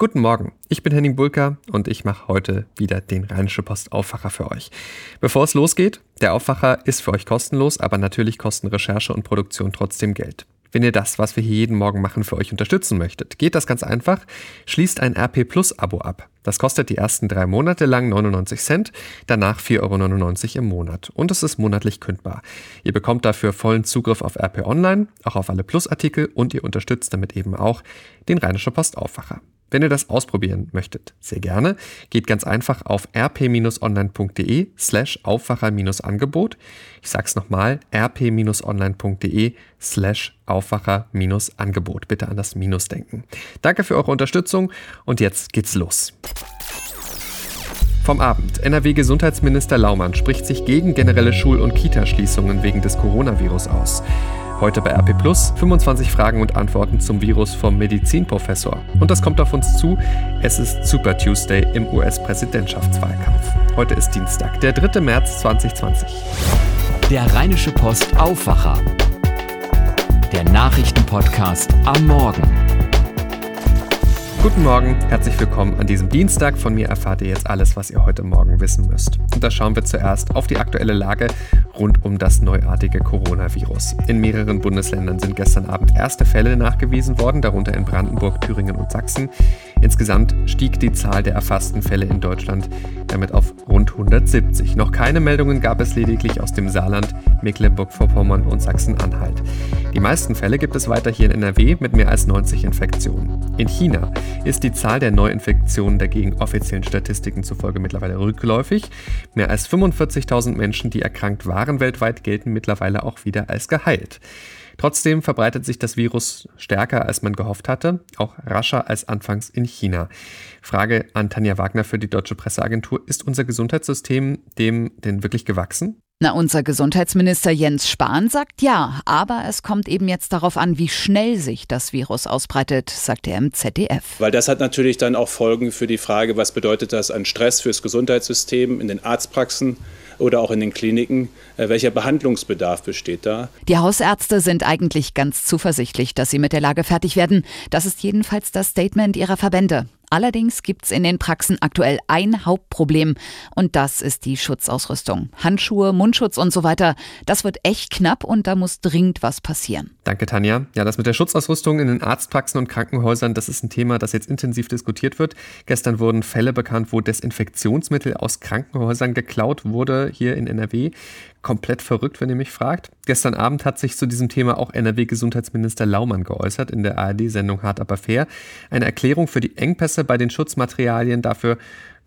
Guten Morgen, ich bin Henning Bulka und ich mache heute wieder den Rheinische Post Aufwacher für euch. Bevor es losgeht, der Aufwacher ist für euch kostenlos, aber natürlich kosten Recherche und Produktion trotzdem Geld. Wenn ihr das, was wir hier jeden Morgen machen, für euch unterstützen möchtet, geht das ganz einfach. Schließt ein RP Plus Abo ab. Das kostet die ersten drei Monate lang 99 Cent, danach 4,99 Euro im Monat. Und es ist monatlich kündbar. Ihr bekommt dafür vollen Zugriff auf RP Online, auch auf alle Plus-Artikel und ihr unterstützt damit eben auch den Rheinische Post Aufwacher. Wenn ihr das ausprobieren möchtet, sehr gerne, geht ganz einfach auf rp-online.de slash Aufwacher-Angebot. Ich sag's nochmal, rp-online.de slash Aufwacher-Angebot. Bitte an das Minus denken. Danke für eure Unterstützung und jetzt geht's los. Vom Abend. NRW-Gesundheitsminister Laumann spricht sich gegen generelle Schul- und Kitaschließungen wegen des Coronavirus aus. Heute bei RP Plus 25 Fragen und Antworten zum Virus vom Medizinprofessor. Und das kommt auf uns zu. Es ist Super Tuesday im US-Präsidentschaftswahlkampf. Heute ist Dienstag, der 3. März 2020. Der Rheinische Post Aufwacher. Der Nachrichtenpodcast am Morgen. Guten Morgen, herzlich willkommen an diesem Dienstag. Von mir erfahrt ihr jetzt alles, was ihr heute Morgen wissen müsst. Und da schauen wir zuerst auf die aktuelle Lage rund um das neuartige Coronavirus. In mehreren Bundesländern sind gestern Abend erste Fälle nachgewiesen worden, darunter in Brandenburg, Thüringen und Sachsen. Insgesamt stieg die Zahl der erfassten Fälle in Deutschland damit auf rund 170. Noch keine Meldungen gab es lediglich aus dem Saarland, Mecklenburg-Vorpommern und Sachsen-Anhalt. Die meisten Fälle gibt es weiter hier in NRW mit mehr als 90 Infektionen. In China ist die Zahl der Neuinfektionen dagegen offiziellen Statistiken zufolge mittlerweile rückläufig. Mehr als 45.000 Menschen, die erkrankt waren weltweit, gelten mittlerweile auch wieder als geheilt. Trotzdem verbreitet sich das Virus stärker, als man gehofft hatte, auch rascher als anfangs in China. Frage an Tanja Wagner für die Deutsche Presseagentur. Ist unser Gesundheitssystem dem denn wirklich gewachsen? Na, unser Gesundheitsminister Jens Spahn sagt ja, aber es kommt eben jetzt darauf an, wie schnell sich das Virus ausbreitet, sagt er im ZDF. Weil das hat natürlich dann auch Folgen für die Frage, was bedeutet das an Stress fürs Gesundheitssystem in den Arztpraxen oder auch in den Kliniken. Äh, welcher Behandlungsbedarf besteht da? Die Hausärzte sind eigentlich ganz zuversichtlich, dass sie mit der Lage fertig werden. Das ist jedenfalls das Statement ihrer Verbände. Allerdings gibt es in den Praxen aktuell ein Hauptproblem und das ist die Schutzausrüstung. Handschuhe, Mundschutz und so weiter. Das wird echt knapp und da muss dringend was passieren. Danke, Tanja. Ja, das mit der Schutzausrüstung in den Arztpraxen und Krankenhäusern, das ist ein Thema, das jetzt intensiv diskutiert wird. Gestern wurden Fälle bekannt, wo Desinfektionsmittel aus Krankenhäusern geklaut wurde hier in NRW komplett verrückt, wenn ihr mich fragt. Gestern Abend hat sich zu diesem Thema auch NRW-Gesundheitsminister Laumann geäußert in der ARD-Sendung Hart aber fair. Eine Erklärung für die Engpässe bei den Schutzmaterialien dafür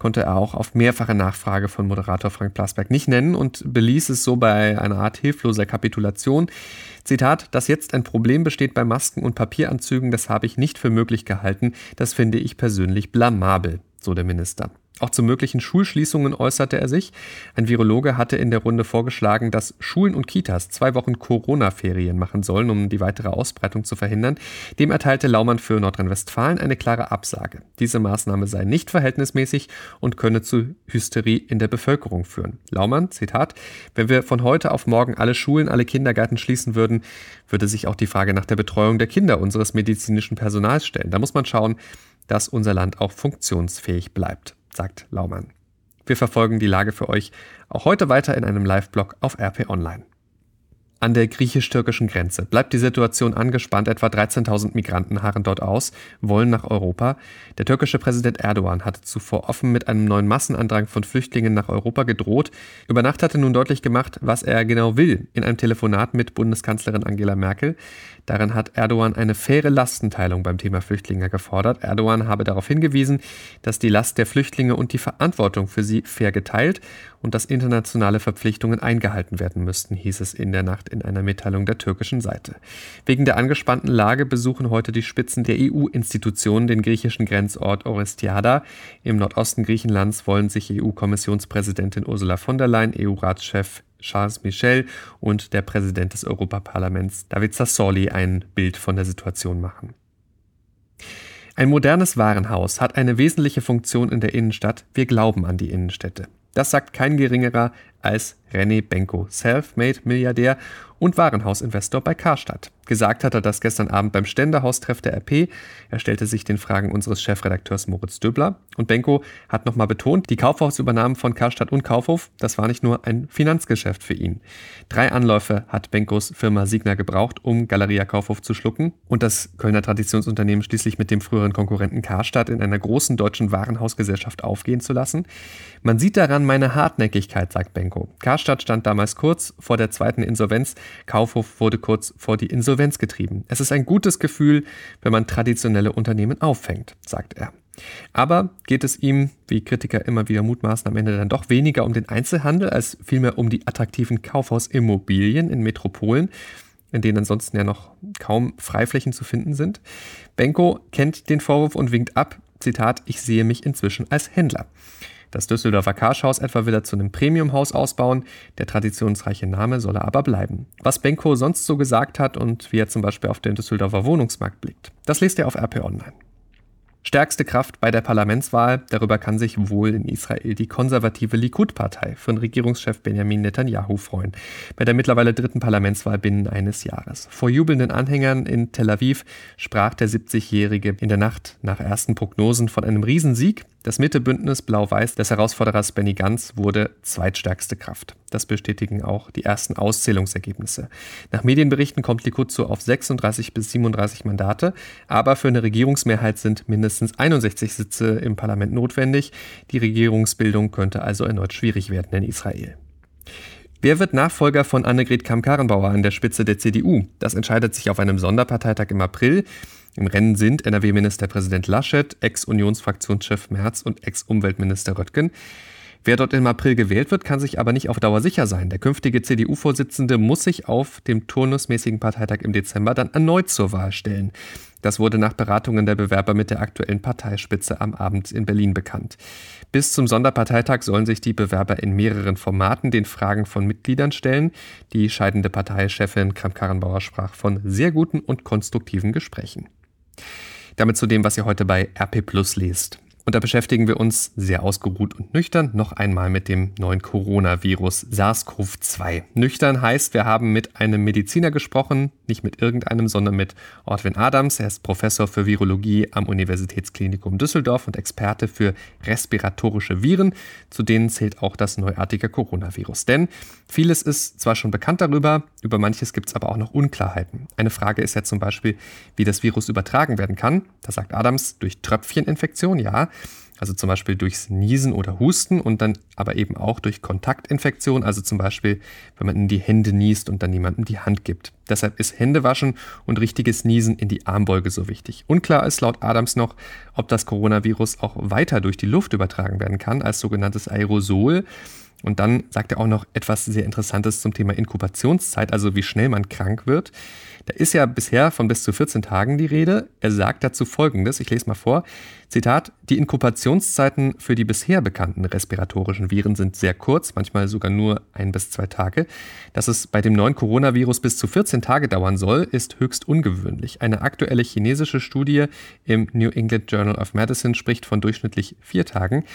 konnte er auch auf mehrfache Nachfrage von Moderator Frank Plasberg nicht nennen und beließ es so bei einer Art hilfloser Kapitulation. Zitat, dass jetzt ein Problem besteht bei Masken und Papieranzügen, das habe ich nicht für möglich gehalten, das finde ich persönlich blamabel, so der Minister. Auch zu möglichen Schulschließungen äußerte er sich. Ein Virologe hatte in der Runde vorgeschlagen, dass Schulen und Kitas zwei Wochen Corona-Ferien machen sollen, um die weitere Ausbreitung zu verhindern. Dem erteilte Laumann für Nordrhein-Westfalen eine klare Absage. Diese Maßnahme sei nicht verhältnismäßig und könne zu Hysterie in der Bevölkerung führen. Laumann, Zitat, wenn wir von heute auf morgen alle Schulen, alle Kindergärten schließen würden, würde sich auch die Frage nach der Betreuung der Kinder unseres medizinischen Personals stellen. Da muss man schauen, dass unser Land auch funktionsfähig bleibt sagt Laumann. Wir verfolgen die Lage für euch auch heute weiter in einem Live-Blog auf RP Online. An der griechisch-türkischen Grenze bleibt die Situation angespannt. Etwa 13.000 Migranten harren dort aus, wollen nach Europa. Der türkische Präsident Erdogan hatte zuvor offen mit einem neuen Massenandrang von Flüchtlingen nach Europa gedroht. Über Nacht hatte nun deutlich gemacht, was er genau will, in einem Telefonat mit Bundeskanzlerin Angela Merkel. Darin hat Erdogan eine faire Lastenteilung beim Thema Flüchtlinge gefordert. Erdogan habe darauf hingewiesen, dass die Last der Flüchtlinge und die Verantwortung für sie fair geteilt und dass internationale Verpflichtungen eingehalten werden müssten, hieß es in der Nacht in einer Mitteilung der türkischen Seite. Wegen der angespannten Lage besuchen heute die Spitzen der EU-Institutionen den griechischen Grenzort Orestiada. Im Nordosten Griechenlands wollen sich EU-Kommissionspräsidentin Ursula von der Leyen, EU-Ratschef Charles Michel und der Präsident des Europaparlaments David Sassoli ein Bild von der Situation machen. Ein modernes Warenhaus hat eine wesentliche Funktion in der Innenstadt. Wir glauben an die Innenstädte. Das sagt kein geringerer als René Benko, Self-Made-Milliardär und Warenhausinvestor bei Karstadt. Gesagt hat er das gestern Abend beim Ständehaustreff der RP. Er stellte sich den Fragen unseres Chefredakteurs Moritz Döbler. Und Benko hat nochmal betont, die Kaufhausübernahmen von Karstadt und Kaufhof, das war nicht nur ein Finanzgeschäft für ihn. Drei Anläufe hat Benkos Firma Signa gebraucht, um Galeria Kaufhof zu schlucken und das Kölner Traditionsunternehmen schließlich mit dem früheren Konkurrenten Karstadt in einer großen deutschen Warenhausgesellschaft aufgehen zu lassen. Man sieht daran meine Hartnäckigkeit, sagt Benko. Karstadt stand damals kurz vor der zweiten Insolvenz. Kaufhof wurde kurz vor die Insolvenz getrieben. Es ist ein gutes Gefühl, wenn man traditionelle Unternehmen auffängt, sagt er. Aber geht es ihm, wie Kritiker immer wieder mutmaßen, am Ende dann doch weniger um den Einzelhandel als vielmehr um die attraktiven Kaufhausimmobilien in Metropolen, in denen ansonsten ja noch kaum Freiflächen zu finden sind? Benko kennt den Vorwurf und winkt ab. Zitat, ich sehe mich inzwischen als Händler. Das Düsseldorfer Karschhaus etwa will er zu einem Premiumhaus ausbauen, der traditionsreiche Name soll er aber bleiben. Was Benko sonst so gesagt hat und wie er zum Beispiel auf den Düsseldorfer Wohnungsmarkt blickt, das lest ihr auf RP Online. Stärkste Kraft bei der Parlamentswahl, darüber kann sich wohl in Israel die konservative Likud-Partei von Regierungschef Benjamin Netanyahu freuen, bei der mittlerweile dritten Parlamentswahl binnen eines Jahres. Vor jubelnden Anhängern in Tel Aviv sprach der 70-Jährige in der Nacht nach ersten Prognosen von einem Riesensieg. Das Mittebündnis Blau-Weiß des Herausforderers Benny Gantz wurde zweitstärkste Kraft. Das bestätigen auch die ersten Auszählungsergebnisse. Nach Medienberichten kommt Likud so auf 36 bis 37 Mandate, aber für eine Regierungsmehrheit sind mindestens 61 Sitze im Parlament notwendig. Die Regierungsbildung könnte also erneut schwierig werden in Israel. Wer wird Nachfolger von Annegret Kamm-Karrenbauer an der Spitze der CDU? Das entscheidet sich auf einem Sonderparteitag im April. Im Rennen sind NRW-Ministerpräsident Laschet, Ex-Unionsfraktionschef Merz und Ex-Umweltminister Röttgen. Wer dort im April gewählt wird, kann sich aber nicht auf Dauer sicher sein. Der künftige CDU-Vorsitzende muss sich auf dem turnusmäßigen Parteitag im Dezember dann erneut zur Wahl stellen. Das wurde nach Beratungen der Bewerber mit der aktuellen Parteispitze am Abend in Berlin bekannt. Bis zum Sonderparteitag sollen sich die Bewerber in mehreren Formaten den Fragen von Mitgliedern stellen. Die scheidende Parteichefin Kramp-Karrenbauer sprach von sehr guten und konstruktiven Gesprächen. Damit zu dem, was ihr heute bei RP Plus lest. Und da beschäftigen wir uns sehr ausgeruht und nüchtern noch einmal mit dem neuen Coronavirus SARS-CoV-2. Nüchtern heißt, wir haben mit einem Mediziner gesprochen, nicht mit irgendeinem, sondern mit Ortwin Adams. Er ist Professor für Virologie am Universitätsklinikum Düsseldorf und Experte für respiratorische Viren. Zu denen zählt auch das neuartige Coronavirus. Denn vieles ist zwar schon bekannt darüber, über manches gibt es aber auch noch Unklarheiten. Eine Frage ist ja zum Beispiel, wie das Virus übertragen werden kann. Da sagt Adams durch Tröpfcheninfektion, ja also zum Beispiel durchs Niesen oder Husten und dann aber eben auch durch Kontaktinfektion, also zum Beispiel, wenn man in die Hände niest und dann jemandem die Hand gibt. Deshalb ist Händewaschen und richtiges Niesen in die Armbeuge so wichtig. Unklar ist laut Adams noch, ob das Coronavirus auch weiter durch die Luft übertragen werden kann als sogenanntes Aerosol. Und dann sagt er auch noch etwas sehr Interessantes zum Thema Inkubationszeit, also wie schnell man krank wird. Da ist ja bisher von bis zu 14 Tagen die Rede. Er sagt dazu Folgendes, ich lese mal vor. Zitat, die Inkubationszeiten für die bisher bekannten respiratorischen Viren sind sehr kurz, manchmal sogar nur ein bis zwei Tage. Dass es bei dem neuen Coronavirus bis zu 14 Tage dauern soll, ist höchst ungewöhnlich. Eine aktuelle chinesische Studie im New England Journal of Medicine spricht von durchschnittlich vier Tagen.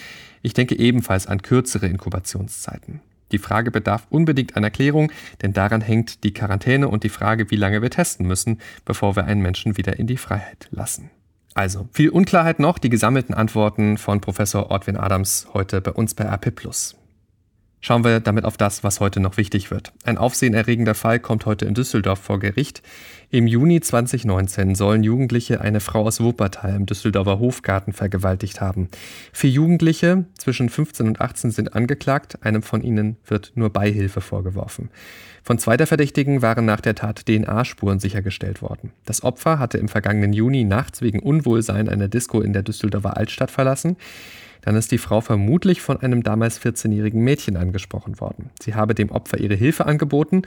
Ich denke ebenfalls an kürzere Inkubationszeiten. Die Frage bedarf unbedingt einer Klärung, denn daran hängt die Quarantäne und die Frage, wie lange wir testen müssen, bevor wir einen Menschen wieder in die Freiheit lassen. Also, viel Unklarheit noch, die gesammelten Antworten von Professor Ortwin Adams heute bei uns bei RP+. Schauen wir damit auf das, was heute noch wichtig wird. Ein aufsehenerregender Fall kommt heute in Düsseldorf vor Gericht. Im Juni 2019 sollen Jugendliche eine Frau aus Wuppertal im Düsseldorfer Hofgarten vergewaltigt haben. Vier Jugendliche zwischen 15 und 18 sind angeklagt, einem von ihnen wird nur Beihilfe vorgeworfen. Von zwei der Verdächtigen waren nach der Tat DNA-Spuren sichergestellt worden. Das Opfer hatte im vergangenen Juni nachts wegen Unwohlsein eine Disco in der Düsseldorfer Altstadt verlassen. Dann ist die Frau vermutlich von einem damals 14-jährigen Mädchen angesprochen worden. Sie habe dem Opfer ihre Hilfe angeboten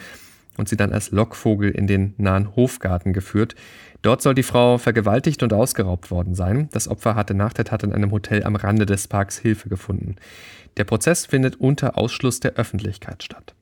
und sie dann als Lockvogel in den nahen Hofgarten geführt. Dort soll die Frau vergewaltigt und ausgeraubt worden sein. Das Opfer hatte nach der Tat in einem Hotel am Rande des Parks Hilfe gefunden. Der Prozess findet unter Ausschluss der Öffentlichkeit statt.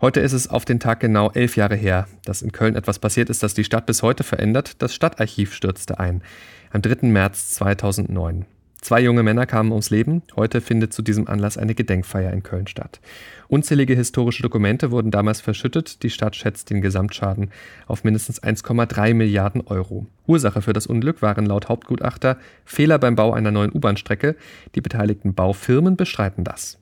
Heute ist es auf den Tag genau elf Jahre her, dass in Köln etwas passiert ist, das die Stadt bis heute verändert. Das Stadtarchiv stürzte ein. Am 3. März 2009. Zwei junge Männer kamen ums Leben. Heute findet zu diesem Anlass eine Gedenkfeier in Köln statt. Unzählige historische Dokumente wurden damals verschüttet. Die Stadt schätzt den Gesamtschaden auf mindestens 1,3 Milliarden Euro. Ursache für das Unglück waren laut Hauptgutachter Fehler beim Bau einer neuen U-Bahn-Strecke. Die beteiligten Baufirmen bestreiten das.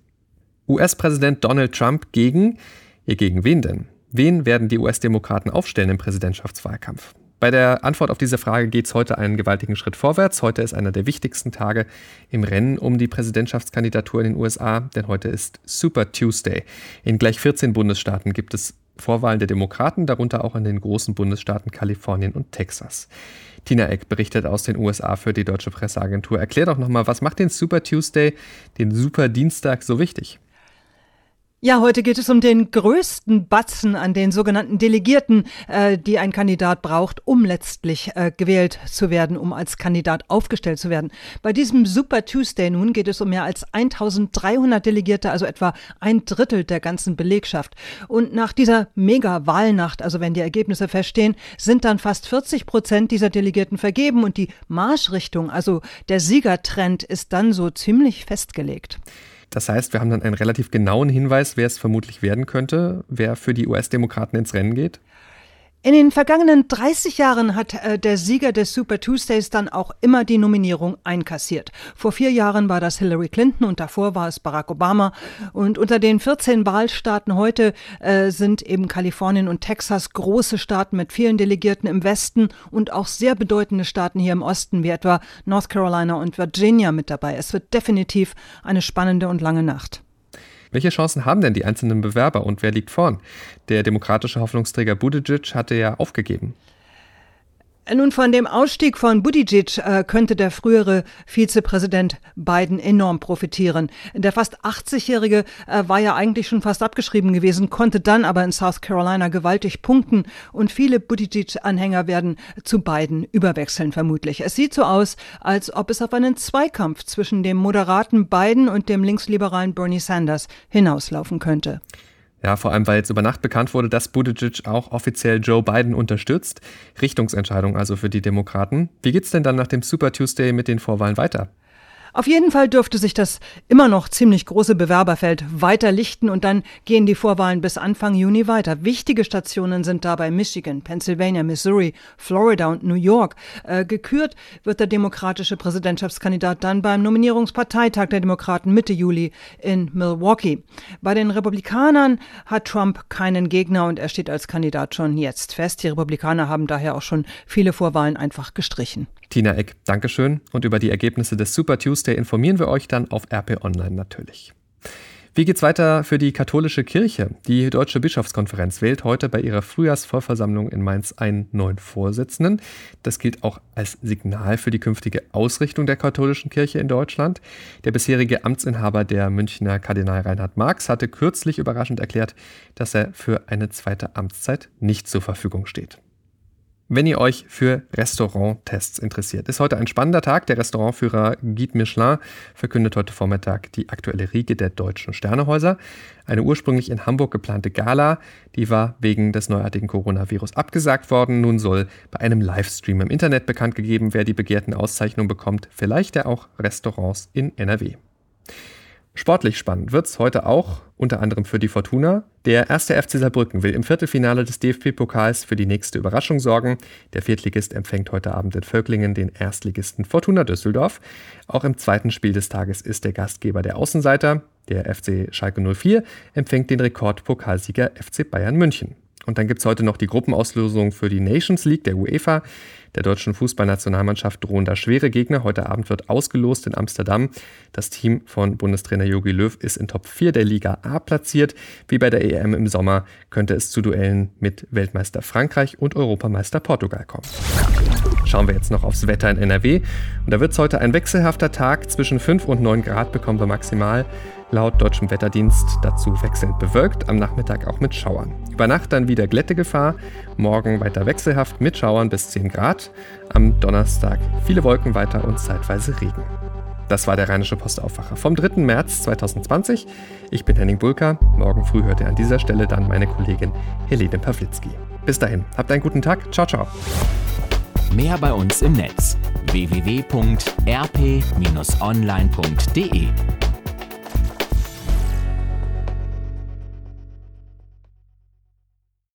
US-Präsident Donald Trump gegen. Ihr gegen wen denn? Wen werden die US-Demokraten aufstellen im Präsidentschaftswahlkampf? Bei der Antwort auf diese Frage geht es heute einen gewaltigen Schritt vorwärts. Heute ist einer der wichtigsten Tage im Rennen um die Präsidentschaftskandidatur in den USA, denn heute ist Super Tuesday. In gleich 14 Bundesstaaten gibt es Vorwahlen der Demokraten, darunter auch in den großen Bundesstaaten Kalifornien und Texas. Tina Eck berichtet aus den USA für die Deutsche Presseagentur. Erklär doch nochmal, was macht den Super Tuesday, den Super Dienstag so wichtig? Ja, heute geht es um den größten Batzen an den sogenannten Delegierten, äh, die ein Kandidat braucht, um letztlich äh, gewählt zu werden, um als Kandidat aufgestellt zu werden. Bei diesem Super Tuesday nun geht es um mehr als 1300 Delegierte, also etwa ein Drittel der ganzen Belegschaft. Und nach dieser Mega-Wahlnacht, also wenn die Ergebnisse feststehen, sind dann fast 40 Prozent dieser Delegierten vergeben und die Marschrichtung, also der Siegertrend, ist dann so ziemlich festgelegt. Das heißt, wir haben dann einen relativ genauen Hinweis, wer es vermutlich werden könnte, wer für die US-Demokraten ins Rennen geht. In den vergangenen 30 Jahren hat äh, der Sieger des Super Tuesdays dann auch immer die Nominierung einkassiert. Vor vier Jahren war das Hillary Clinton und davor war es Barack Obama. Und unter den 14 Wahlstaaten heute äh, sind eben Kalifornien und Texas große Staaten mit vielen Delegierten im Westen und auch sehr bedeutende Staaten hier im Osten, wie etwa North Carolina und Virginia mit dabei. Es wird definitiv eine spannende und lange Nacht. Welche Chancen haben denn die einzelnen Bewerber und wer liegt vorn? Der demokratische Hoffnungsträger Buttigieg hatte ja aufgegeben. Nun, von dem Ausstieg von Buttigieg äh, könnte der frühere Vizepräsident Biden enorm profitieren. Der fast 80-Jährige äh, war ja eigentlich schon fast abgeschrieben gewesen, konnte dann aber in South Carolina gewaltig punkten und viele Buttigieg-Anhänger werden zu Biden überwechseln vermutlich. Es sieht so aus, als ob es auf einen Zweikampf zwischen dem moderaten Biden und dem linksliberalen Bernie Sanders hinauslaufen könnte. Ja, vor allem, weil jetzt über Nacht bekannt wurde, dass Buttigieg auch offiziell Joe Biden unterstützt. Richtungsentscheidung also für die Demokraten. Wie geht's denn dann nach dem Super Tuesday mit den Vorwahlen weiter? Auf jeden Fall dürfte sich das immer noch ziemlich große Bewerberfeld weiter lichten und dann gehen die Vorwahlen bis Anfang Juni weiter. Wichtige Stationen sind dabei Michigan, Pennsylvania, Missouri, Florida und New York. Äh, gekürt wird der demokratische Präsidentschaftskandidat dann beim Nominierungsparteitag der Demokraten Mitte Juli in Milwaukee. Bei den Republikanern hat Trump keinen Gegner und er steht als Kandidat schon jetzt fest. Die Republikaner haben daher auch schon viele Vorwahlen einfach gestrichen. Tina Eck, Dankeschön. Und über die Ergebnisse des Super Tuesday informieren wir euch dann auf RP Online natürlich. Wie geht's weiter für die katholische Kirche? Die Deutsche Bischofskonferenz wählt heute bei ihrer Frühjahrsvollversammlung in Mainz einen neuen Vorsitzenden. Das gilt auch als Signal für die künftige Ausrichtung der katholischen Kirche in Deutschland. Der bisherige Amtsinhaber der Münchner Kardinal Reinhard Marx hatte kürzlich überraschend erklärt, dass er für eine zweite Amtszeit nicht zur Verfügung steht. Wenn ihr euch für Restauranttests interessiert, ist heute ein spannender Tag. Der Restaurantführer Guide Michelin verkündet heute Vormittag die aktuelle Riege der deutschen Sternehäuser. Eine ursprünglich in Hamburg geplante Gala, die war wegen des neuartigen Coronavirus abgesagt worden. Nun soll bei einem Livestream im Internet bekannt gegeben, wer die begehrten Auszeichnungen bekommt. Vielleicht ja auch Restaurants in NRW. Sportlich spannend wird es heute auch, unter anderem für die Fortuna. Der erste FC Saarbrücken will im Viertelfinale des DFB-Pokals für die nächste Überraschung sorgen. Der Viertligist empfängt heute Abend in Völklingen den Erstligisten Fortuna Düsseldorf. Auch im zweiten Spiel des Tages ist der Gastgeber der Außenseiter. Der FC Schalke 04 empfängt den Rekordpokalsieger FC Bayern München. Und dann gibt es heute noch die Gruppenauslosung für die Nations League der UEFA der deutschen Fußballnationalmannschaft drohen da schwere Gegner. Heute Abend wird ausgelost in Amsterdam. Das Team von Bundestrainer Jogi Löw ist in Top 4 der Liga A platziert. Wie bei der EM im Sommer könnte es zu Duellen mit Weltmeister Frankreich und Europameister Portugal kommen. Schauen wir jetzt noch aufs Wetter in NRW. Und da wird es heute ein wechselhafter Tag. Zwischen 5 und 9 Grad bekommen wir maximal. Laut deutschem Wetterdienst dazu wechselnd bewölkt, am Nachmittag auch mit Schauern. Über Nacht dann wieder Glättegefahr, morgen weiter wechselhaft mit Schauern bis 10 Grad, am Donnerstag viele Wolken weiter und zeitweise Regen. Das war der Rheinische Postaufwacher vom 3. März 2020. Ich bin Henning Bulka. Morgen früh hört ihr an dieser Stelle dann meine Kollegin Helene Pawlitzki. Bis dahin, habt einen guten Tag. Ciao, ciao. Mehr bei uns im Netz www.rp-online.de